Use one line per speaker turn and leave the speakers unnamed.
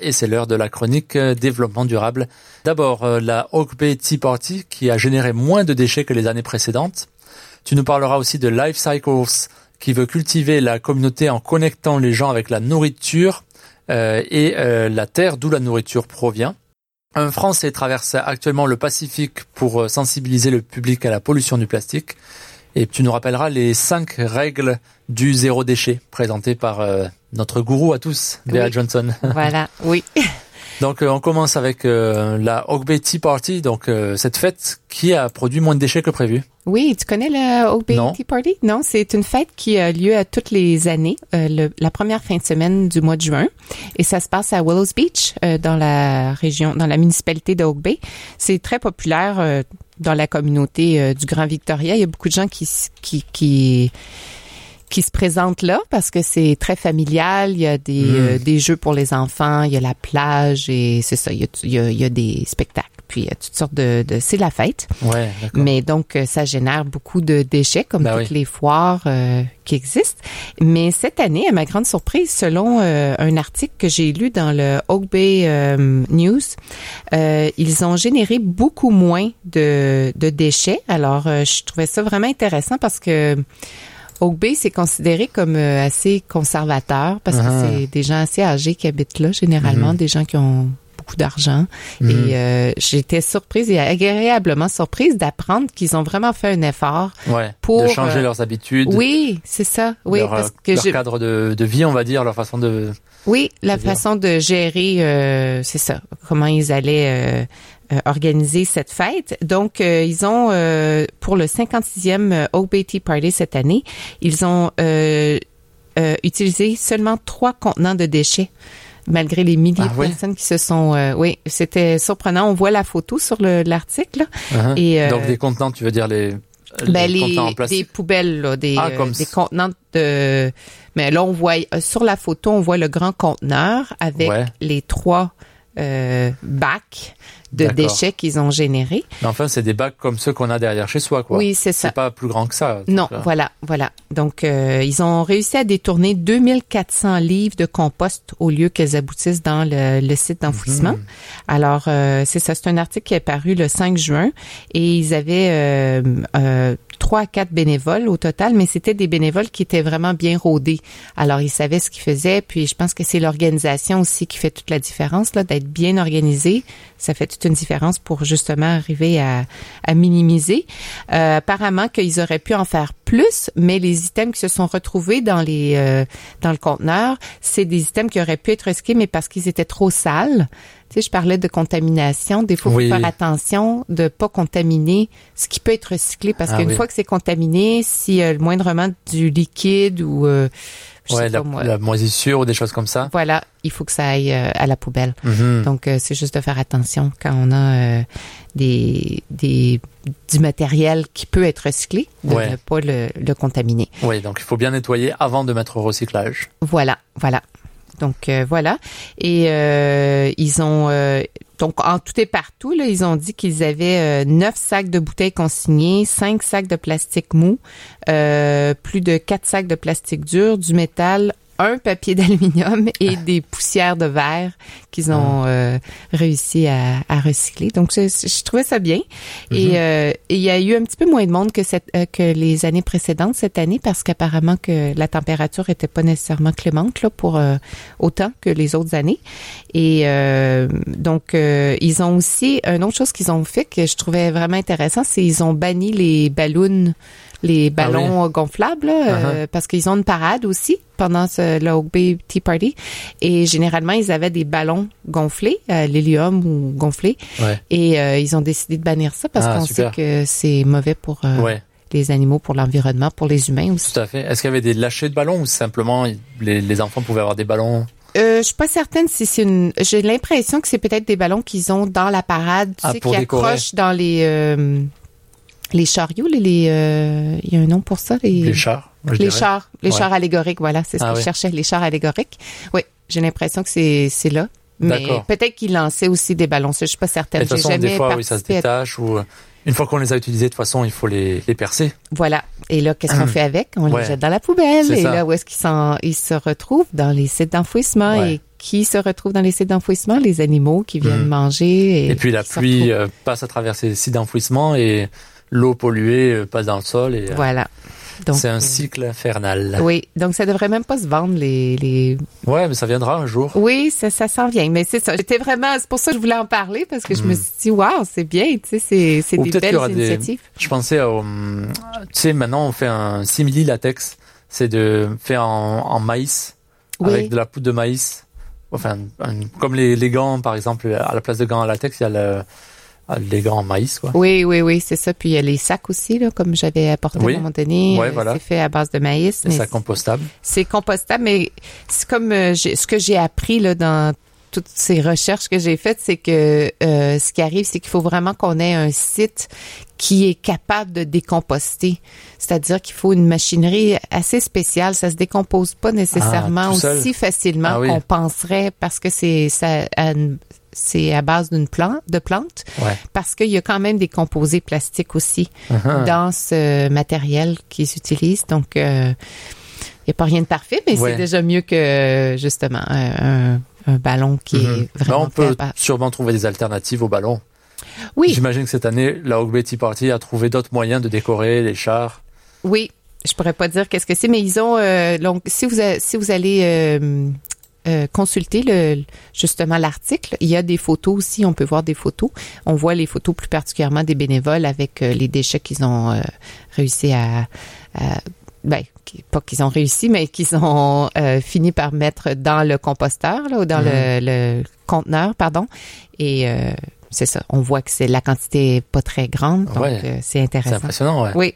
Et c'est l'heure de la chronique euh, développement durable. D'abord, euh, la Oak Bay Tea Party qui a généré moins de déchets que les années précédentes. Tu nous parleras aussi de Life Cycles qui veut cultiver la communauté en connectant les gens avec la nourriture euh, et la terre d'où la nourriture provient. Un Français traverse actuellement le Pacifique pour sensibiliser le public à la pollution du plastique. Et tu nous rappelleras les cinq règles du zéro déchet présentées par euh, notre gourou à tous, Bea Johnson.
Voilà, oui.
Donc euh, on commence avec euh, la Oak Bay Tea Party, donc cette fête qui a produit moins de déchets que prévu.
Oui, tu connais la Oak Bay Tea Party? Non, c'est une fête qui a lieu à toutes les années, la première fin de semaine du mois de juin, et ça se passe à Willows Beach, dans la région, dans la municipalité de Oak Bay. C'est très populaire dans la communauté euh, du Grand Victoria. Il y a beaucoup de gens qui, qui, qui qui se présentent là parce que c'est très familial. Il y a des, hmm. euh, des jeux pour les enfants, il y a la plage et c'est ça. Il y, a, il, y a, il y a, des spectacles. Puis il y a toutes sortes de, de c'est la fête.
Ouais,
Mais donc euh, ça génère beaucoup de déchets comme ben toutes les foires euh, qui existent. Mais cette année, à ma grande surprise, selon un article que j'ai lu dans le Oak Bay News, ils ont généré beaucoup moins de, de déchets. Alors je trouvais ça vraiment intéressant parce que Oak Bay, c'est considéré comme euh, assez conservateur parce que ah. c'est des gens assez âgés qui habitent là, généralement, mhm. des gens qui ont beaucoup d'argent. Mhm. Et euh, j'étais surprise et agréablement surprise d'apprendre qu'ils ont vraiment fait un effort
pour... De changer euh, leurs habitudes.
Oui, c'est ça. Oui,
leur, parce que leur cadre de, de, vie, on va dire, leur façon de...
Oui, la façon de gérer, c'est ça. Comment ils allaient euh, organiser cette fête. Donc, euh, ils ont, euh, pour le 56e OBT Party cette année, ils ont utilisé seulement trois contenants de déchets malgré les milliers ah de personnes qui se sont oui c'était surprenant. On voit la photo sur l'article
uh-huh. et donc des contenants tu veux dire les
ben, les, des poubelles là, des, ah, des contenants de mais là on voit sur la photo on voit le grand conteneur avec les trois euh, bacs de déchets qu'ils ont générés.
Mais enfin, c'est des bacs comme ceux qu'on a derrière chez soi, quoi.
Oui, c'est ça.
C'est pas plus grand que ça.
Non, voilà, voilà. Donc, euh, ils ont réussi à détourner 2400 livres de compost au lieu qu'elles aboutissent dans le, site d'enfouissement. Mhm. Alors, euh, c'est ça. C'est un article qui est paru le 5 juin et ils avaient euh, trois à quatre bénévoles au total, mais c'était des bénévoles qui étaient vraiment bien rodés. Alors, ils savaient ce qu'ils faisaient, puis je pense que c'est l'organisation aussi qui fait toute la différence, là, d'être bien organisé. Ça fait toute une différence pour justement arriver à, à minimiser. Euh, apparemment qu'ils auraient pu en faire plus, mais les items qui se sont retrouvés dans les euh, dans le conteneur, c'est des items qui auraient pu être risqués, mais parce qu'ils étaient trop sales. Tu sais, je parlais de contamination. Des fois, il faut faire attention de pas contaminer ce qui peut être recyclé parce ah qu'une fois que c'est contaminé, si euh, le moindrement du liquide ou euh,
ouais, la, moisissure ou des choses comme ça.
Voilà, il faut que ça aille euh, à la poubelle. Mhm. Donc, c'est juste de faire attention quand on a des, des du matériel qui peut être recyclé, de ne pas le, le contaminer.
Oui, donc il faut bien nettoyer avant de mettre au recyclage.
Voilà, voilà. Donc euh, voilà. Et euh, ils ont euh, donc en tout et partout, là, ils ont dit qu'ils avaient neuf sacs de bouteilles consignés, cinq sacs de plastique mou, plus de quatre sacs de plastique dur, du métal, un papier d'aluminium et des poussières de verre qu'ils ont ah. euh, réussi à, à, recycler. Donc, je, je, trouvais ça bien. Et, mhm. euh, il y a eu un petit peu moins de monde que, cette, euh, que les années précédentes cette année parce qu'apparemment que la température était pas nécessairement clémente là, pour autant que les autres années. Et donc, ils ont aussi, une autre chose qu'ils ont fait que je trouvais vraiment intéressant, c'est ils ont banni les ballons les ah ballons gonflables uh-huh. parce qu'ils ont une parade aussi pendant ce, le Oak Bay Tea Party. Et généralement, ils avaient des ballons gonflés, euh, l'hélium ou gonflés. Et euh, ils ont décidé de bannir ça parce ah, qu'on sait que c'est mauvais pour euh, les animaux, pour l'environnement, pour les humains aussi.
Tout à fait. Est-ce qu'il y avait des lâchers de ballons ou simplement les, les enfants pouvaient avoir des ballons?
Euh, je suis pas certaine si c'est une. J'ai l'impression que c'est peut-être des ballons qu'ils ont dans la parade, tu ah, sais, qui accrochent dans les les chariots, les, il y a un nom pour ça.
Les, les chars
les chars, les chars allégoriques, voilà, c'est ce ah que je cherchais, les chars allégoriques. Oui, j'ai l'impression que c'est c'est là. Mais peut-être qu'il lançait aussi des ballons. Je suis pas certaine.
De toute façon, des fois, oui, ça se détache ou Une fois qu'on les a utilisés, de toute façon, il faut les, les percer.
Voilà. Et là, qu'est-ce qu'on fait avec? On
Ouais.
les jette dans la poubelle. Et
ça.
là, où est-ce qu'ils ils se retrouvent? Dans les sites d'enfouissement.
Ouais.
Et qui se retrouve dans les sites d'enfouissement? Les animaux qui viennent
Mhm.
manger. Et,
Et puis la pluie
retrouvent.
euh, passe à travers ces sites d'enfouissement et l'eau polluée euh, passe dans le sol. Et, euh,
Voilà.
C'est un
euh,
cycle infernal.
Oui, donc ça devrait même pas se vendre les, les...
Ouais, mais ça viendra un jour.
Oui, ça, ça s'en vient. Mais c'est ça. J'étais vraiment, c'est pour ça que je voulais en parler parce que je me
Mm.
suis dit, waouh, c'est bien, tu sais, c'est, c'est des belles
aura des-
initiatives.
Je pensais au, tu sais, maintenant on fait un simili latex. C'est de faire en, en maïs
Oui.
avec de la poudre de maïs. Enfin, un- comme les, les gants, par exemple, à la place de gants en latex, il y a le, les gants en maïs, quoi.
Oui, oui, oui, c'est ça. Puis il y a les sacs aussi, là, comme j'avais apporté
Oui.
à un moment donné.
Ouais,
Euh,
voilà.
C'est fait à base de maïs.
Ça compostable.
c'est compostable, mais c'est comme euh, ce que j'ai appris là dans toutes ces recherches que j'ai faites, c'est que euh, ce qui arrive, c'est qu'il faut vraiment qu'on ait un site qui est capable de décomposter. C'est-à-dire qu'il faut une machinerie assez spéciale. Ça se décompose pas nécessairement
Ah, seul.
aussi facilement
Ah oui.
qu'on penserait parce que c'est ça a une- c'est à base d'une plante, de plantes,
Ouais.
parce qu'il y a quand même des composés plastiques aussi
Uh-huh.
dans ce matériel qu'ils utilisent. Donc, euh, il n'y a pas rien de parfait, mais
Ouais.
c'est déjà mieux que justement un, un- ballon qui est
Ben,
vraiment
on peut sûrement trouver des alternatives au ballon.
Oui,
J'imagine que cette année, la Hogbe Tea Party a trouvé d'autres moyens de décorer les chars.
oui. Je pourrais pas dire qu'est-ce que c'est, mais ils ont euh, donc si vous a- si vous allez euh, euh, consulter le justement l'article, il y a des photos aussi. On peut voir des photos. On voit les photos plus particulièrement des bénévoles avec euh, les déchets qu'ils ont euh, réussi à, à- ben pas qu'ils ont réussi, mais qu'ils ont euh, fini par mettre dans le composteur là, ou dans le, le conteneur, pardon. Et euh, c'est ça. On voit que c'est la quantité est pas très grande, donc
Ouais.
euh, c'est
C'est
intéressant.
impressionnant, ouais.
Oui,